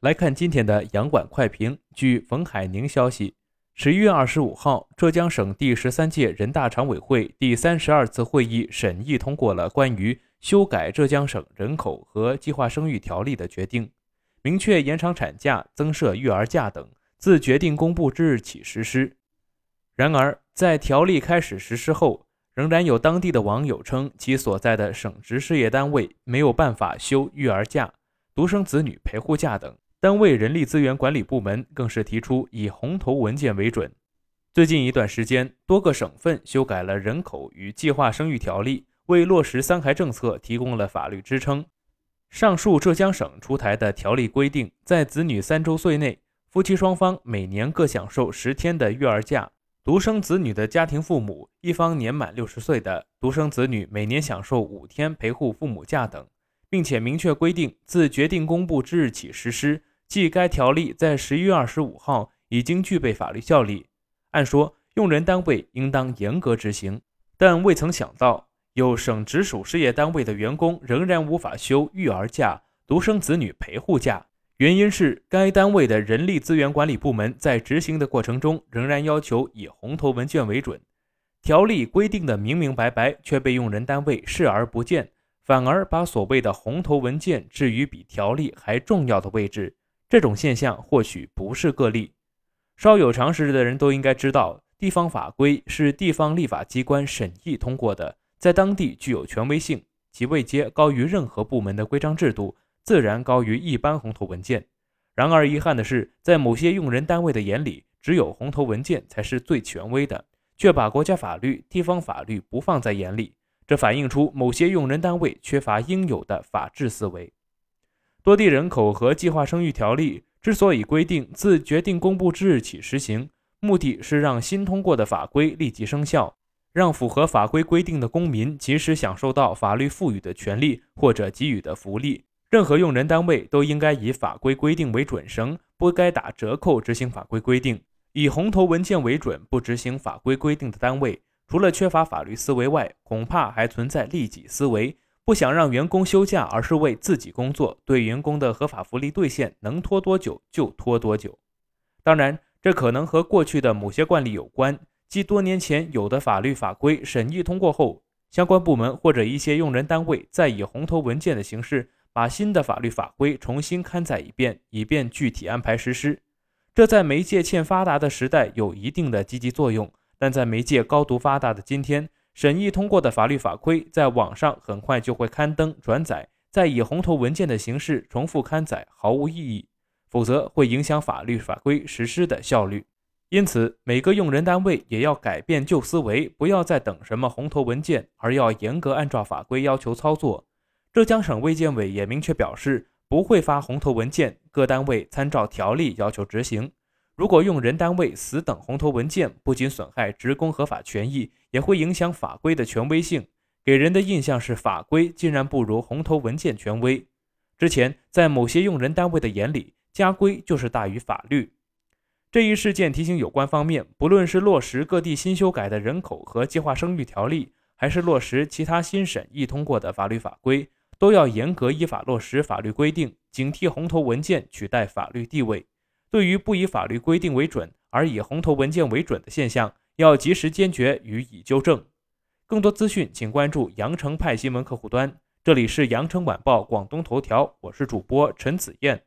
来看今天的杨管快评。据冯海宁消息，十一月二十五号，浙江省第十三届人大常委会第三十二次会议审议通过了关于修改浙江省人口和计划生育条例的决定，明确延长产假、增设育儿假等自决定公布之日起实施。然而，在条例开始实施后，仍然有当地的网友称其所在的省直事业单位没有办法休育儿假、独生子女陪护假等。单位人力资源管理部门更是提出以红头文件为准。最近一段时间，多个省份修改了人口与计划生育条例，为落实三孩政策提供了法律支撑。上述浙江省出台的条例规定，在子女三周岁内，夫妻双方每年各享受十天的育儿假；独生子女的家庭父母一方年满六十岁的独生子女，每年享受五天陪护父母假等，并且明确规定，自决定公布之日起实施。即该条例在十一月二十五号已经具备法律效力，按说用人单位应当严格执行，但未曾想到有省直属事业单位的员工仍然无法休育儿假、独生子女陪护假，原因是该单位的人力资源管理部门在执行的过程中仍然要求以红头文件为准，条例规定的明明白白，却被用人单位视而不见，反而把所谓的红头文件置于比条例还重要的位置。这种现象或许不是个例，稍有常识的人都应该知道，地方法规是地方立法机关审议通过的，在当地具有权威性，其位阶高于任何部门的规章制度，自然高于一般红头文件。然而，遗憾的是，在某些用人单位的眼里，只有红头文件才是最权威的，却把国家法律、地方法律不放在眼里，这反映出某些用人单位缺乏应有的法治思维。多地人口和计划生育条例之所以规定自决定公布之日起实行，目的是让新通过的法规立即生效，让符合法规规定的公民及时享受到法律赋予的权利或者给予的福利。任何用人单位都应该以法规规定为准绳，不该打折扣执行法规规定。以红头文件为准不执行法规规定的单位，除了缺乏法律思维外，恐怕还存在利己思维。不想让员工休假，而是为自己工作，对员工的合法福利兑现能拖多久就拖多久。当然，这可能和过去的某些惯例有关，即多年前有的法律法规审议通过后，相关部门或者一些用人单位再以红头文件的形式把新的法律法规重新刊载一遍，以便具体安排实施。这在媒介欠发达的时代有一定的积极作用，但在媒介高度发达的今天。审议通过的法律法规在网上很快就会刊登转载，再以红头文件的形式重复刊载毫无意义，否则会影响法律法规实施的效率。因此，每个用人单位也要改变旧思维，不要再等什么红头文件，而要严格按照法规要求操作。浙江省卫健委也明确表示，不会发红头文件，各单位参照条例要求执行。如果用人单位死等红头文件，不仅损害职工合法权益，也会影响法规的权威性，给人的印象是法规竟然不如红头文件权威。之前在某些用人单位的眼里，家规就是大于法律。这一事件提醒有关方面，不论是落实各地新修改的人口和计划生育条例，还是落实其他新审议通过的法律法规，都要严格依法落实法律规定，警惕红头文件取代法律地位。对于不以法律规定为准而以红头文件为准的现象，要及时坚决予以纠正。更多资讯，请关注羊城派新闻客户端。这里是羊城晚报广东头条，我是主播陈子燕。